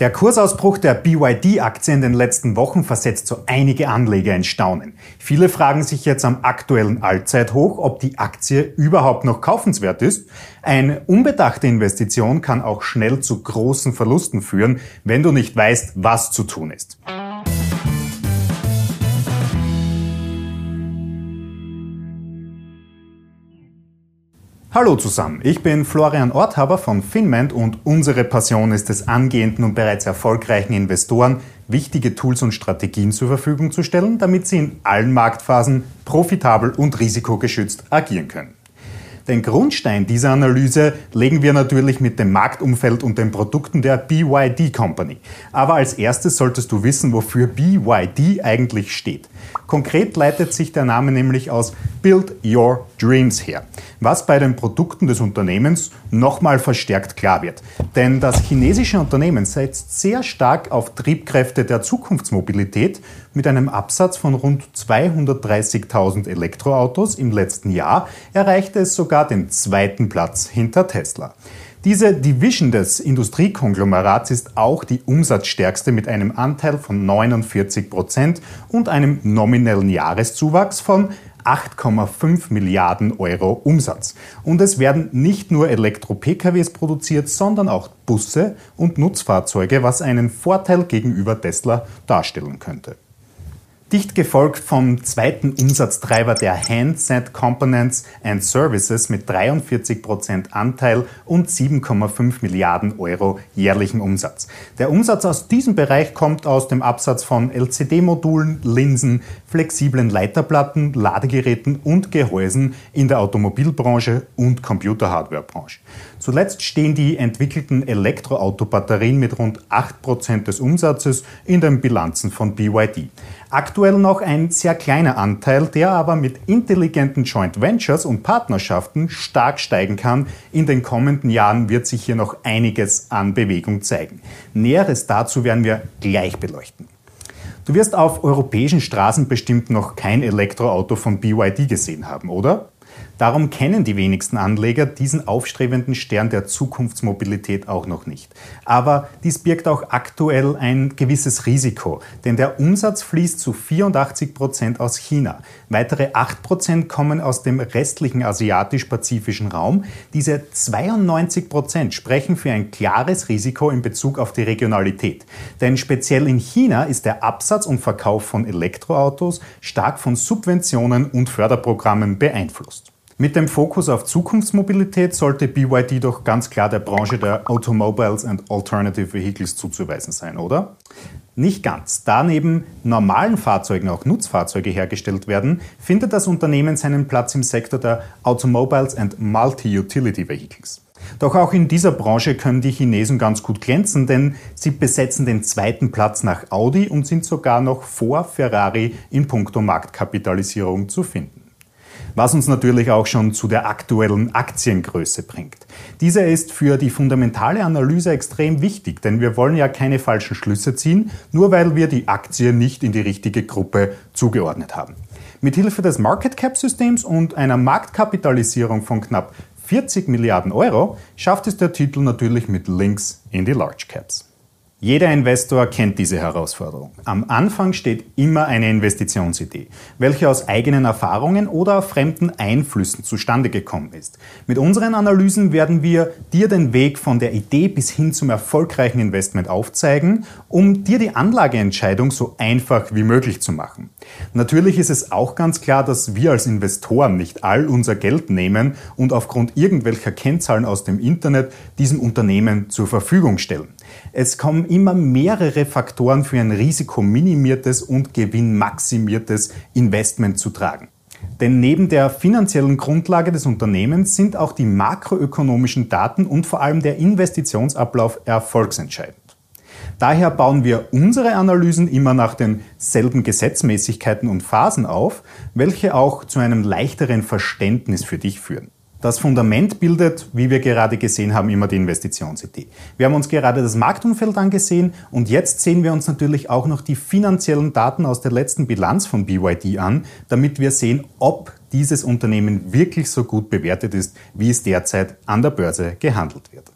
Der Kursausbruch der BYD-Aktie in den letzten Wochen versetzt so einige Anleger in Staunen. Viele fragen sich jetzt am aktuellen Allzeithoch, ob die Aktie überhaupt noch kaufenswert ist. Eine unbedachte Investition kann auch schnell zu großen Verlusten führen, wenn du nicht weißt, was zu tun ist. Hallo zusammen, ich bin Florian Orthaber von Finment und unsere Passion ist es, angehenden und bereits erfolgreichen Investoren wichtige Tools und Strategien zur Verfügung zu stellen, damit sie in allen Marktphasen profitabel und risikogeschützt agieren können. Den Grundstein dieser Analyse legen wir natürlich mit dem Marktumfeld und den Produkten der BYD Company. Aber als erstes solltest du wissen, wofür BYD eigentlich steht. Konkret leitet sich der Name nämlich aus Build Your Dreams her, was bei den Produkten des Unternehmens nochmal verstärkt klar wird. Denn das chinesische Unternehmen setzt sehr stark auf Triebkräfte der Zukunftsmobilität. Mit einem Absatz von rund 230.000 Elektroautos im letzten Jahr erreichte es sogar den zweiten Platz hinter Tesla. Diese Division des Industriekonglomerats ist auch die umsatzstärkste mit einem Anteil von 49 Prozent und einem nominellen Jahreszuwachs von 8,5 Milliarden Euro Umsatz. Und es werden nicht nur Elektro-PKWs produziert, sondern auch Busse und Nutzfahrzeuge, was einen Vorteil gegenüber Tesla darstellen könnte dicht gefolgt vom zweiten Umsatztreiber der Handset Components and Services mit 43% Anteil und 7,5 Milliarden Euro jährlichen Umsatz. Der Umsatz aus diesem Bereich kommt aus dem Absatz von LCD-Modulen, Linsen, flexiblen Leiterplatten, Ladegeräten und Gehäusen in der Automobilbranche und Computerhardwarebranche. Zuletzt stehen die entwickelten Elektroautobatterien mit rund 8% des Umsatzes in den Bilanzen von BYD. Aktuell noch ein sehr kleiner Anteil, der aber mit intelligenten Joint Ventures und Partnerschaften stark steigen kann. In den kommenden Jahren wird sich hier noch einiges an Bewegung zeigen. Näheres dazu werden wir gleich beleuchten. Du wirst auf europäischen Straßen bestimmt noch kein Elektroauto von BYD gesehen haben, oder? Darum kennen die wenigsten Anleger diesen aufstrebenden Stern der Zukunftsmobilität auch noch nicht. Aber dies birgt auch aktuell ein gewisses Risiko, denn der Umsatz fließt zu 84 Prozent aus China. Weitere 8 Prozent kommen aus dem restlichen asiatisch-pazifischen Raum. Diese 92 Prozent sprechen für ein klares Risiko in Bezug auf die Regionalität. Denn speziell in China ist der Absatz und Verkauf von Elektroautos stark von Subventionen und Förderprogrammen beeinflusst. Mit dem Fokus auf Zukunftsmobilität sollte BYD doch ganz klar der Branche der Automobiles and Alternative Vehicles zuzuweisen sein, oder? Nicht ganz. Da neben normalen Fahrzeugen auch Nutzfahrzeuge hergestellt werden, findet das Unternehmen seinen Platz im Sektor der Automobiles and Multi-Utility Vehicles. Doch auch in dieser Branche können die Chinesen ganz gut glänzen, denn sie besetzen den zweiten Platz nach Audi und sind sogar noch vor Ferrari in puncto Marktkapitalisierung zu finden was uns natürlich auch schon zu der aktuellen Aktiengröße bringt. Diese ist für die fundamentale Analyse extrem wichtig, denn wir wollen ja keine falschen Schlüsse ziehen, nur weil wir die Aktie nicht in die richtige Gruppe zugeordnet haben. Mithilfe des Market Cap Systems und einer Marktkapitalisierung von knapp 40 Milliarden Euro schafft es der Titel natürlich mit Links in die Large Caps. Jeder Investor kennt diese Herausforderung. Am Anfang steht immer eine Investitionsidee, welche aus eigenen Erfahrungen oder fremden Einflüssen zustande gekommen ist. Mit unseren Analysen werden wir dir den Weg von der Idee bis hin zum erfolgreichen Investment aufzeigen, um dir die Anlageentscheidung so einfach wie möglich zu machen. Natürlich ist es auch ganz klar, dass wir als Investoren nicht all unser Geld nehmen und aufgrund irgendwelcher Kennzahlen aus dem Internet diesem Unternehmen zur Verfügung stellen. Es kommen immer mehrere Faktoren für ein risikominimiertes und gewinnmaximiertes Investment zu tragen. Denn neben der finanziellen Grundlage des Unternehmens sind auch die makroökonomischen Daten und vor allem der Investitionsablauf erfolgsentscheidend. Daher bauen wir unsere Analysen immer nach denselben Gesetzmäßigkeiten und Phasen auf, welche auch zu einem leichteren Verständnis für dich führen. Das Fundament bildet, wie wir gerade gesehen haben, immer die Investitionsidee. Wir haben uns gerade das Marktumfeld angesehen und jetzt sehen wir uns natürlich auch noch die finanziellen Daten aus der letzten Bilanz von BYD an, damit wir sehen, ob dieses Unternehmen wirklich so gut bewertet ist, wie es derzeit an der Börse gehandelt wird.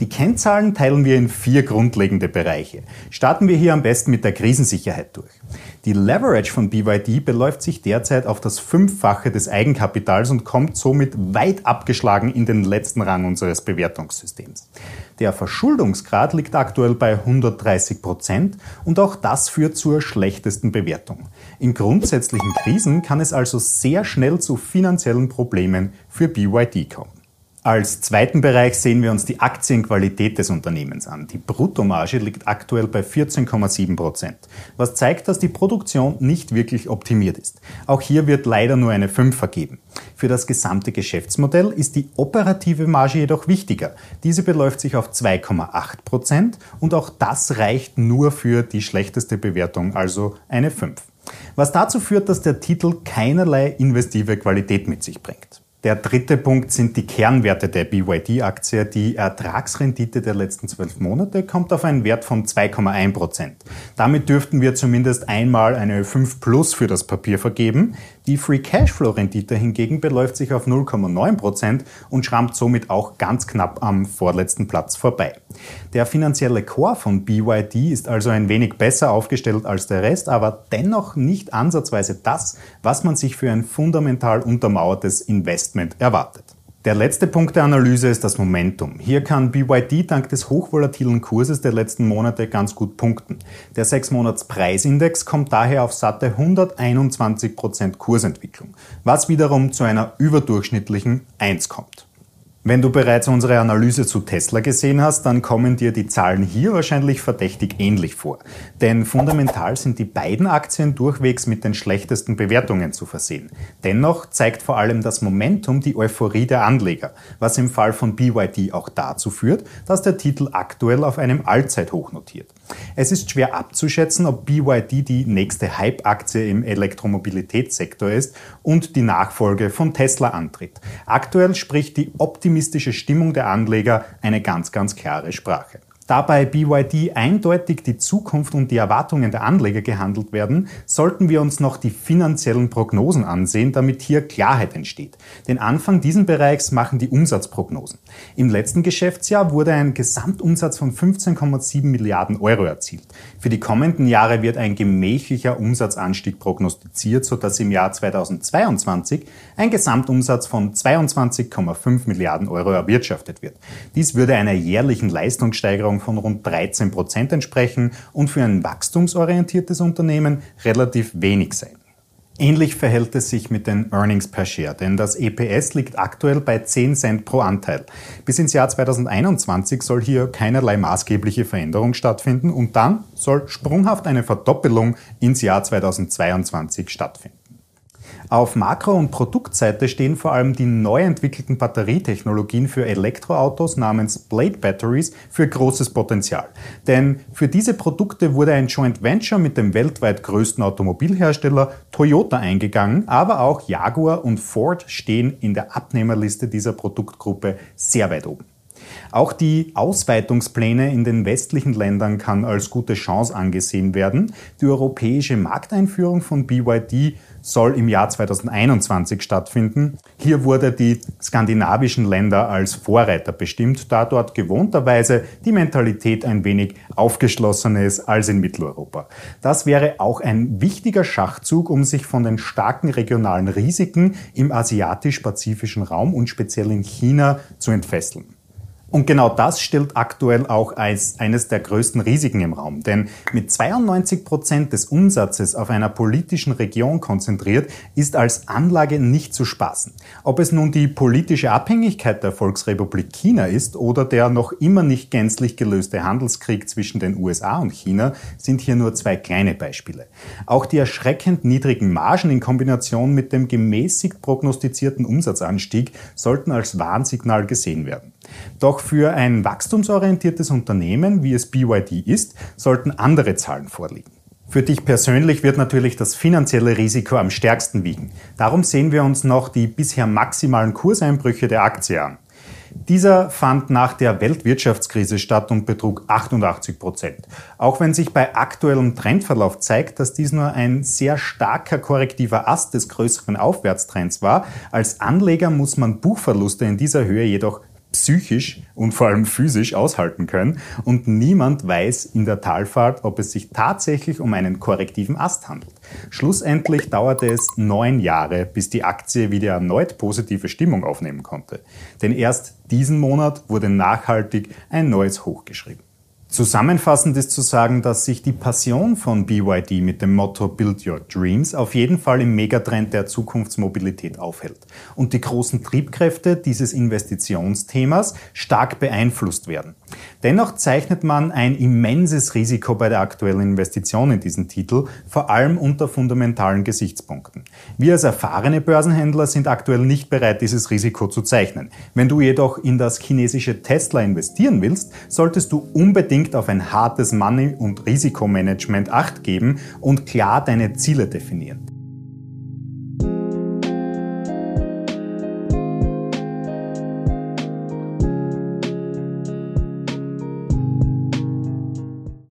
Die Kennzahlen teilen wir in vier grundlegende Bereiche. Starten wir hier am besten mit der Krisensicherheit durch. Die Leverage von BYD beläuft sich derzeit auf das Fünffache des Eigenkapitals und kommt somit weit abgeschlagen in den letzten Rang unseres Bewertungssystems. Der Verschuldungsgrad liegt aktuell bei 130 Prozent und auch das führt zur schlechtesten Bewertung. In grundsätzlichen Krisen kann es also sehr schnell zu finanziellen Problemen für BYD kommen. Als zweiten Bereich sehen wir uns die Aktienqualität des Unternehmens an. Die Bruttomarge liegt aktuell bei 14,7 Prozent, was zeigt, dass die Produktion nicht wirklich optimiert ist. Auch hier wird leider nur eine 5 vergeben. Für das gesamte Geschäftsmodell ist die operative Marge jedoch wichtiger. Diese beläuft sich auf 2,8 Prozent und auch das reicht nur für die schlechteste Bewertung, also eine 5. Was dazu führt, dass der Titel keinerlei investive Qualität mit sich bringt. Der dritte Punkt sind die Kernwerte der BYD-Aktie. Die Ertragsrendite der letzten zwölf Monate kommt auf einen Wert von 2,1 Prozent. Damit dürften wir zumindest einmal eine 5 Plus für das Papier vergeben. Die Free Cashflow-Rendite hingegen beläuft sich auf 0,9 Prozent und schrammt somit auch ganz knapp am vorletzten Platz vorbei. Der finanzielle Core von BYD ist also ein wenig besser aufgestellt als der Rest, aber dennoch nicht ansatzweise das, was man sich für ein fundamental untermauertes Investment erwartet. Der letzte Punkt der Analyse ist das Momentum. Hier kann BYD dank des hochvolatilen Kurses der letzten Monate ganz gut punkten. Der 6-Monats-Preisindex kommt daher auf satte 121% Kursentwicklung, was wiederum zu einer überdurchschnittlichen 1 kommt. Wenn du bereits unsere Analyse zu Tesla gesehen hast, dann kommen dir die Zahlen hier wahrscheinlich verdächtig ähnlich vor. Denn fundamental sind die beiden Aktien durchwegs mit den schlechtesten Bewertungen zu versehen. Dennoch zeigt vor allem das Momentum die Euphorie der Anleger, was im Fall von BYD auch dazu führt, dass der Titel aktuell auf einem Allzeithoch notiert. Es ist schwer abzuschätzen, ob BYD die nächste Hype-Aktie im Elektromobilitätssektor ist und die Nachfolge von Tesla antritt. Aktuell spricht die optimistische Stimmung der Anleger eine ganz, ganz klare Sprache. Da bei BYD eindeutig die Zukunft und die Erwartungen der Anleger gehandelt werden, sollten wir uns noch die finanziellen Prognosen ansehen, damit hier Klarheit entsteht. Den Anfang diesen Bereichs machen die Umsatzprognosen. Im letzten Geschäftsjahr wurde ein Gesamtumsatz von 15,7 Milliarden Euro erzielt. Für die kommenden Jahre wird ein gemächlicher Umsatzanstieg prognostiziert, sodass im Jahr 2022 ein Gesamtumsatz von 22,5 Milliarden Euro erwirtschaftet wird. Dies würde einer jährlichen Leistungssteigerung Steigerung von rund 13 Prozent entsprechen und für ein wachstumsorientiertes Unternehmen relativ wenig sein. Ähnlich verhält es sich mit den Earnings per Share, denn das EPS liegt aktuell bei 10 Cent pro Anteil. Bis ins Jahr 2021 soll hier keinerlei maßgebliche Veränderung stattfinden und dann soll sprunghaft eine Verdoppelung ins Jahr 2022 stattfinden. Auf Makro- und Produktseite stehen vor allem die neu entwickelten Batterietechnologien für Elektroautos namens Blade Batteries für großes Potenzial. Denn für diese Produkte wurde ein Joint Venture mit dem weltweit größten Automobilhersteller Toyota eingegangen, aber auch Jaguar und Ford stehen in der Abnehmerliste dieser Produktgruppe sehr weit oben. Auch die Ausweitungspläne in den westlichen Ländern kann als gute Chance angesehen werden. Die europäische Markteinführung von BYD soll im Jahr 2021 stattfinden. Hier wurde die skandinavischen Länder als Vorreiter bestimmt, da dort gewohnterweise die Mentalität ein wenig aufgeschlossener ist als in Mitteleuropa. Das wäre auch ein wichtiger Schachzug, um sich von den starken regionalen Risiken im asiatisch-pazifischen Raum und speziell in China zu entfesseln. Und genau das stellt aktuell auch als eines der größten Risiken im Raum. Denn mit 92 Prozent des Umsatzes auf einer politischen Region konzentriert, ist als Anlage nicht zu spaßen. Ob es nun die politische Abhängigkeit der Volksrepublik China ist oder der noch immer nicht gänzlich gelöste Handelskrieg zwischen den USA und China, sind hier nur zwei kleine Beispiele. Auch die erschreckend niedrigen Margen in Kombination mit dem gemäßigt prognostizierten Umsatzanstieg sollten als Warnsignal gesehen werden. Doch für ein wachstumsorientiertes Unternehmen, wie es BYD ist, sollten andere Zahlen vorliegen. Für dich persönlich wird natürlich das finanzielle Risiko am stärksten wiegen. Darum sehen wir uns noch die bisher maximalen Kurseinbrüche der Aktie an. Dieser fand nach der Weltwirtschaftskrise statt und betrug 88 Prozent. Auch wenn sich bei aktuellem Trendverlauf zeigt, dass dies nur ein sehr starker korrektiver Ast des größeren Aufwärtstrends war, als Anleger muss man Buchverluste in dieser Höhe jedoch psychisch und vor allem physisch aushalten können und niemand weiß in der Talfahrt, ob es sich tatsächlich um einen korrektiven Ast handelt. Schlussendlich dauerte es neun Jahre, bis die Aktie wieder erneut positive Stimmung aufnehmen konnte. Denn erst diesen Monat wurde nachhaltig ein neues Hoch geschrieben. Zusammenfassend ist zu sagen, dass sich die Passion von BYD mit dem Motto Build Your Dreams auf jeden Fall im Megatrend der Zukunftsmobilität aufhält und die großen Triebkräfte dieses Investitionsthemas stark beeinflusst werden. Dennoch zeichnet man ein immenses Risiko bei der aktuellen Investition in diesen Titel, vor allem unter fundamentalen Gesichtspunkten. Wir als erfahrene Börsenhändler sind aktuell nicht bereit, dieses Risiko zu zeichnen. Wenn du jedoch in das chinesische Tesla investieren willst, solltest du unbedingt unbedingt auf ein hartes Money- und Risikomanagement acht geben und klar deine Ziele definieren.